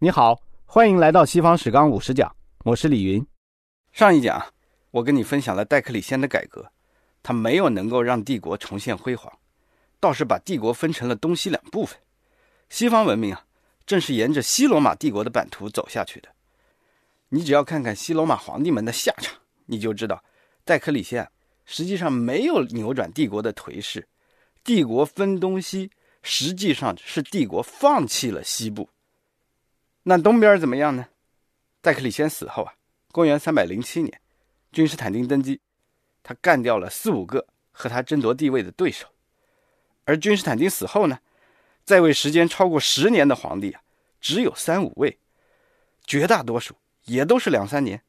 你好，欢迎来到西方史纲五十讲，我是李云。上一讲我跟你分享了戴克里先的改革，他没有能够让帝国重现辉煌，倒是把帝国分成了东西两部分。西方文明啊，正是沿着西罗马帝国的版图走下去的。你只要看看西罗马皇帝们的下场，你就知道戴克里先实际上没有扭转帝国的颓势。帝国分东西，实际上是帝国放弃了西部。那东边怎么样呢？戴克里先死后啊，公元三百零七年，君士坦丁登基，他干掉了四五个和他争夺地位的对手。而君士坦丁死后呢，在位时间超过十年的皇帝啊，只有三五位，绝大多数也都是两三年。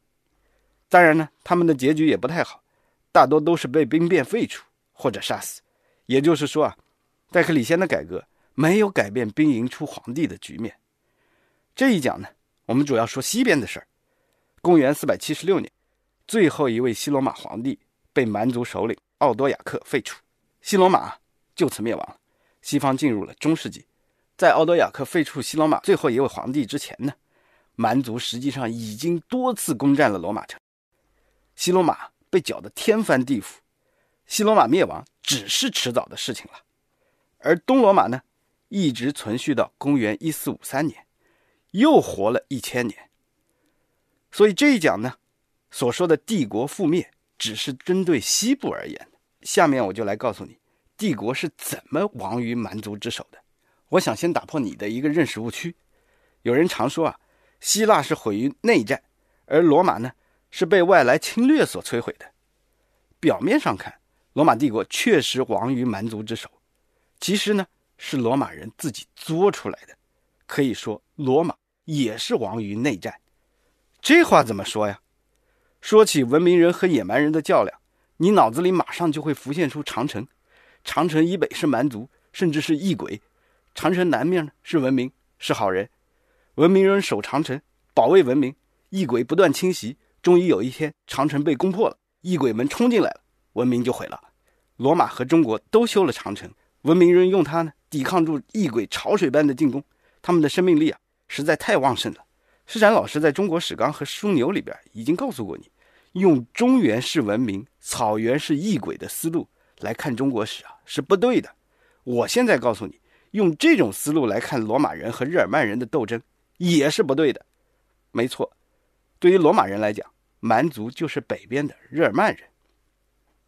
当然呢，他们的结局也不太好，大多都是被兵变废除或者杀死。也就是说啊，戴克里先的改革没有改变兵营出皇帝的局面。这一讲呢，我们主要说西边的事儿。公元四百七十六年，最后一位西罗马皇帝被蛮族首领奥多亚克废除，西罗马就此灭亡了。西方进入了中世纪。在奥多亚克废除西罗马最后一位皇帝之前呢，蛮族实际上已经多次攻占了罗马城，西罗马被搅得天翻地覆。西罗马灭亡只是迟早的事情了，而东罗马呢，一直存续到公元一四五三年。又活了一千年，所以这一讲呢，所说的帝国覆灭只是针对西部而言。下面我就来告诉你，帝国是怎么亡于蛮族之手的。我想先打破你的一个认识误区。有人常说啊，希腊是毁于内战，而罗马呢是被外来侵略所摧毁的。表面上看，罗马帝国确实亡于蛮族之手，其实呢是罗马人自己作出来的。可以说，罗马也是亡于内战。这话怎么说呀？说起文明人和野蛮人的较量，你脑子里马上就会浮现出长城。长城以北是蛮族，甚至是异鬼；长城南面呢是文明，是好人。文明人守长城，保卫文明；异鬼不断侵袭，终于有一天，长城被攻破了，异鬼们冲进来了，文明就毁了。罗马和中国都修了长城，文明人用它呢抵抗住异鬼潮水般的进攻。他们的生命力啊，实在太旺盛了。施展老师在中国史纲和枢纽里边已经告诉过你，用中原是文明，草原是异鬼的思路来看中国史啊，是不对的。我现在告诉你，用这种思路来看罗马人和日耳曼人的斗争也是不对的。没错，对于罗马人来讲，蛮族就是北边的日耳曼人。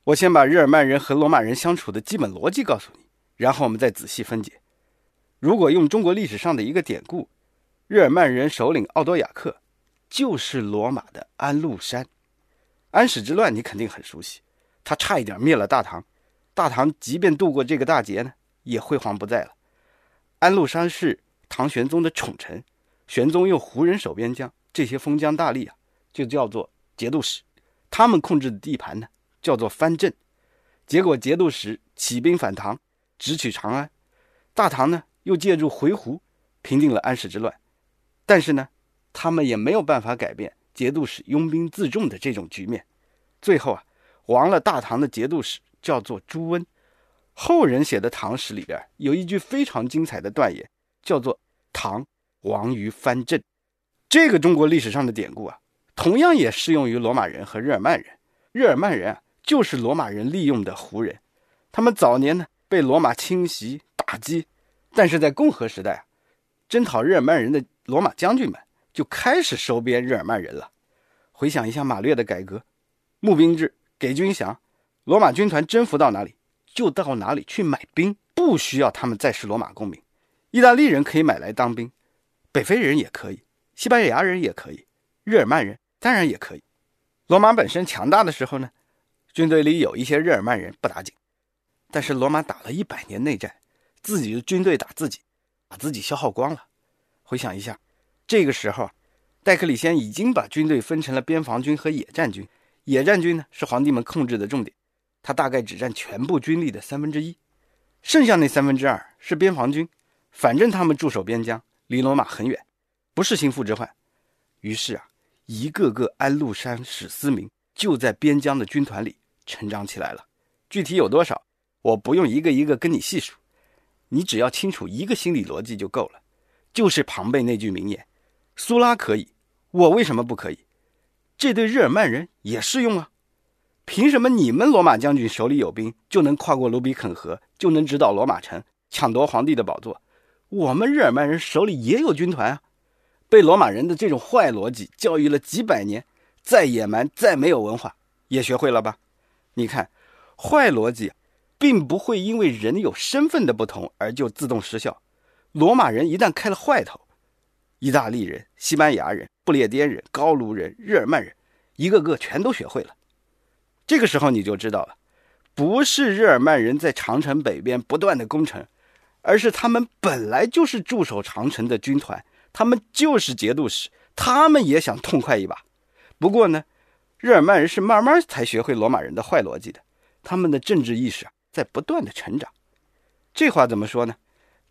我先把日耳曼人和罗马人相处的基本逻辑告诉你，然后我们再仔细分解。如果用中国历史上的一个典故，日耳曼人首领奥多亚克就是罗马的安禄山。安史之乱你肯定很熟悉，他差一点灭了大唐，大唐即便度过这个大劫呢，也辉煌不再了。安禄山是唐玄宗的宠臣，玄宗又胡人守边疆，这些封疆大吏啊，就叫做节度使，他们控制的地盘呢，叫做藩镇。结果节度使起兵反唐，直取长安，大唐呢？又借助回鹘平定了安史之乱，但是呢，他们也没有办法改变节度使拥兵自重的这种局面。最后啊，亡了大唐的节度使叫做朱温。后人写的唐史里边有一句非常精彩的断言，叫做“唐亡于藩镇”。这个中国历史上的典故啊，同样也适用于罗马人和日耳曼人。日耳曼人啊，就是罗马人利用的胡人。他们早年呢，被罗马侵袭打击。但是在共和时代啊，征讨日耳曼人的罗马将军们就开始收编日耳曼人了。回想一下马略的改革，募兵制，给军饷，罗马军团征服到哪里就到哪里去买兵，不需要他们再是罗马公民。意大利人可以买来当兵，北非人也可以，西班牙人也可以，日耳曼人当然也可以。罗马本身强大的时候呢，军队里有一些日耳曼人不打紧，但是罗马打了一百年内战。自己的军队打自己，把自己消耗光了。回想一下，这个时候，戴克里先已经把军队分成了边防军和野战军。野战军呢是皇帝们控制的重点，他大概只占全部军力的三分之一，剩下那三分之二是边防军。反正他们驻守边疆，离罗马很远，不是心腹之患。于是啊，一个个安禄山史思明就在边疆的军团里成长起来了。具体有多少，我不用一个一个跟你细数。你只要清楚一个心理逻辑就够了，就是庞贝那句名言：“苏拉可以，我为什么不可以？这对日耳曼人也适用啊！凭什么你们罗马将军手里有兵，就能跨过卢比肯河，就能直捣罗马城，抢夺皇帝的宝座？我们日耳曼人手里也有军团啊！被罗马人的这种坏逻辑教育了几百年，再野蛮、再没有文化，也学会了吧？你看，坏逻辑并不会因为人有身份的不同而就自动失效。罗马人一旦开了坏头，意大利人、西班牙人、不列颠人、高卢人、日耳曼人，一个个全都学会了。这个时候你就知道了，不是日耳曼人在长城北边不断的攻城，而是他们本来就是驻守长城的军团。他们就是节度使，他们也想痛快一把。不过呢，日耳曼人是慢慢才学会罗马人的坏逻辑的。他们的政治意识，在不断的成长。这话怎么说呢？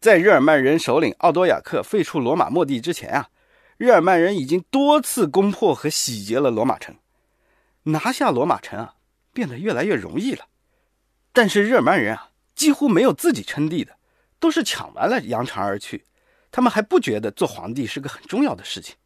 在日耳曼人首领奥多亚克废除罗马末帝之前啊，日耳曼人已经多次攻破和洗劫了罗马城，拿下罗马城啊，变得越来越容易了。但是日耳曼人啊，几乎没有自己称帝的，都是抢完了扬长而去。他们还不觉得做皇帝是个很重要的事情，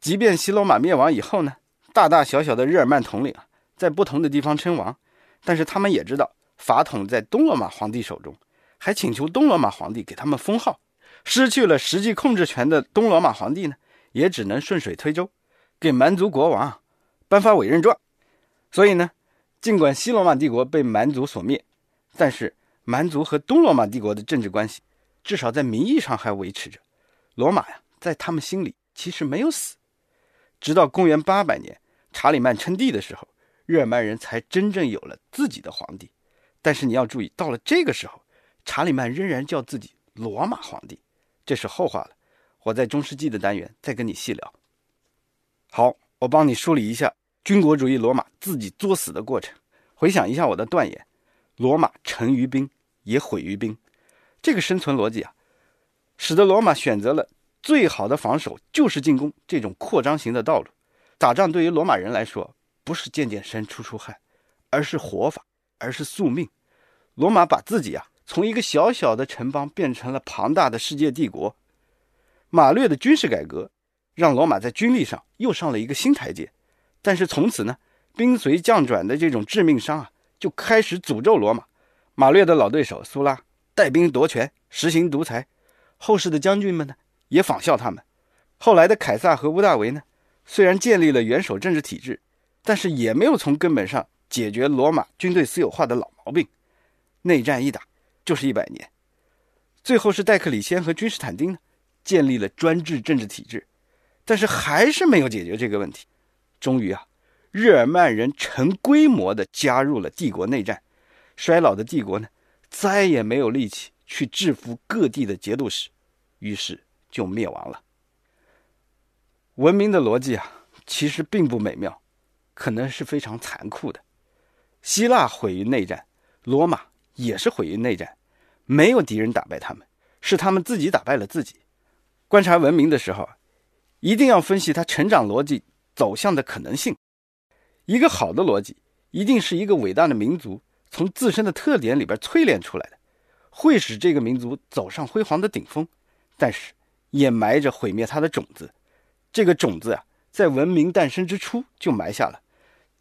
即便西罗马灭亡以后呢，大大小小的日耳曼统领啊，在不同的地方称王，但是他们也知道法统在东罗马皇帝手中，还请求东罗马皇帝给他们封号。失去了实际控制权的东罗马皇帝呢，也只能顺水推舟，给蛮族国王颁发委任状。所以呢，尽管西罗马帝国被蛮族所灭，但是蛮族和东罗马帝国的政治关系。至少在名义上还维持着，罗马呀，在他们心里其实没有死。直到公元八百年，查理曼称帝的时候，日耳曼人才真正有了自己的皇帝。但是你要注意，到了这个时候，查理曼仍然叫自己罗马皇帝，这是后话了。我在中世纪的单元再跟你细聊。好，我帮你梳理一下军国主义罗马自己作死的过程。回想一下我的断言：罗马成于兵，也毁于兵。这个生存逻辑啊，使得罗马选择了最好的防守就是进攻这种扩张型的道路。打仗对于罗马人来说，不是健健身、出出汗，而是活法，而是宿命。罗马把自己啊从一个小小的城邦变成了庞大的世界帝国。马略的军事改革让罗马在军力上又上了一个新台阶。但是从此呢，兵随将转的这种致命伤啊，就开始诅咒罗马。马略的老对手苏拉。带兵夺权，实行独裁，后世的将军们呢也仿效他们。后来的凯撒和屋大维呢，虽然建立了元首政治体制，但是也没有从根本上解决罗马军队私有化的老毛病。内战一打就是一百年。最后是戴克里先和君士坦丁呢，建立了专制政治体制，但是还是没有解决这个问题。终于啊，日耳曼人成规模的加入了帝国内战，衰老的帝国呢。再也没有力气去制服各地的节度使，于是就灭亡了。文明的逻辑啊，其实并不美妙，可能是非常残酷的。希腊毁于内战，罗马也是毁于内战，没有敌人打败他们，是他们自己打败了自己。观察文明的时候，一定要分析它成长逻辑走向的可能性。一个好的逻辑，一定是一个伟大的民族。从自身的特点里边淬炼出来的，会使这个民族走上辉煌的顶峰，但是也埋着毁灭它的种子。这个种子啊，在文明诞生之初就埋下了，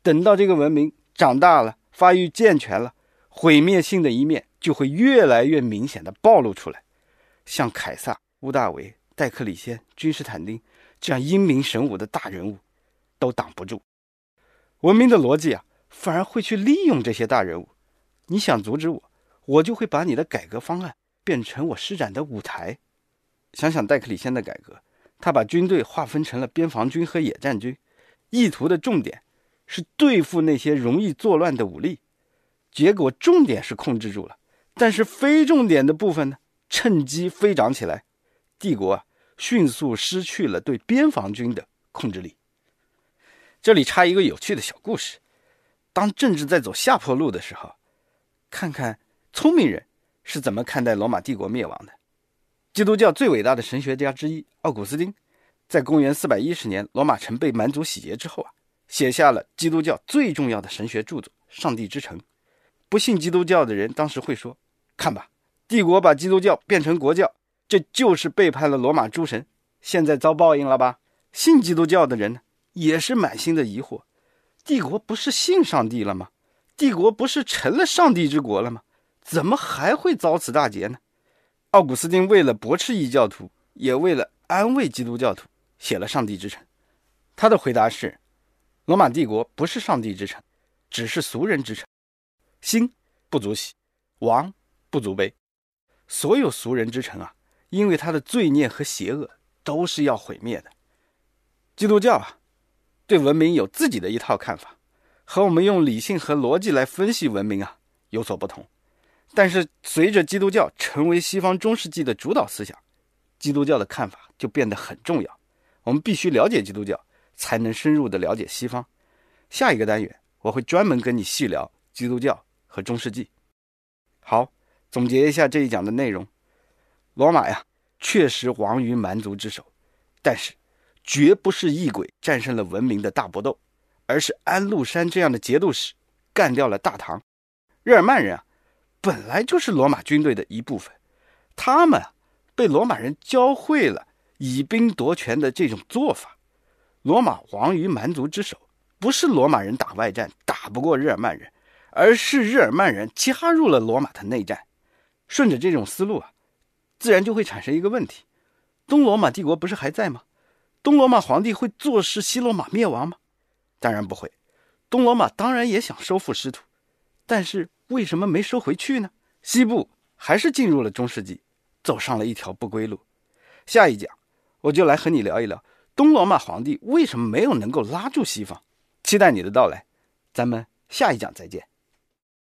等到这个文明长大了、发育健全了，毁灭性的一面就会越来越明显的暴露出来。像凯撒、屋大维、戴克里先、君士坦丁这样英明神武的大人物，都挡不住。文明的逻辑啊，反而会去利用这些大人物。你想阻止我，我就会把你的改革方案变成我施展的舞台。想想戴克里先的改革，他把军队划分成了边防军和野战军，意图的重点是对付那些容易作乱的武力。结果重点是控制住了，但是非重点的部分呢，趁机飞涨起来。帝国啊，迅速失去了对边防军的控制力。这里插一个有趣的小故事：当政治在走下坡路的时候。看看聪明人是怎么看待罗马帝国灭亡的。基督教最伟大的神学家之一奥古斯丁，在公元410年罗马城被蛮族洗劫之后啊，写下了基督教最重要的神学著作《上帝之城》。不信基督教的人当时会说：“看吧，帝国把基督教变成国教，这就是背叛了罗马诸神，现在遭报应了吧？信基督教的人呢，也是满心的疑惑：帝国不是信上帝了吗？帝国不是成了上帝之国了吗？怎么还会遭此大劫呢？奥古斯丁为了驳斥异教徒，也为了安慰基督教徒，写了《上帝之城》。他的回答是：罗马帝国不是上帝之城，只是俗人之城。兴不足喜，亡不足悲。所有俗人之城啊，因为他的罪孽和邪恶，都是要毁灭的。基督教啊，对文明有自己的一套看法，和我们用理性和逻辑来分析文明啊有所不同。但是随着基督教成为西方中世纪的主导思想，基督教的看法就变得很重要。我们必须了解基督教，才能深入的了解西方。下一个单元我会专门跟你细聊基督教和中世纪。好。总结一下这一讲的内容：罗马呀，确实亡于蛮族之手，但是绝不是异鬼战胜了文明的大搏斗，而是安禄山这样的节度使干掉了大唐。日耳曼人啊，本来就是罗马军队的一部分，他们被罗马人教会了以兵夺权的这种做法。罗马亡于蛮族之手，不是罗马人打外战打不过日耳曼人，而是日耳曼人加入了罗马的内战。顺着这种思路啊，自然就会产生一个问题：东罗马帝国不是还在吗？东罗马皇帝会坐视西罗马灭亡吗？当然不会。东罗马当然也想收复失土，但是为什么没收回去呢？西部还是进入了中世纪，走上了一条不归路。下一讲我就来和你聊一聊东罗马皇帝为什么没有能够拉住西方。期待你的到来，咱们下一讲再见。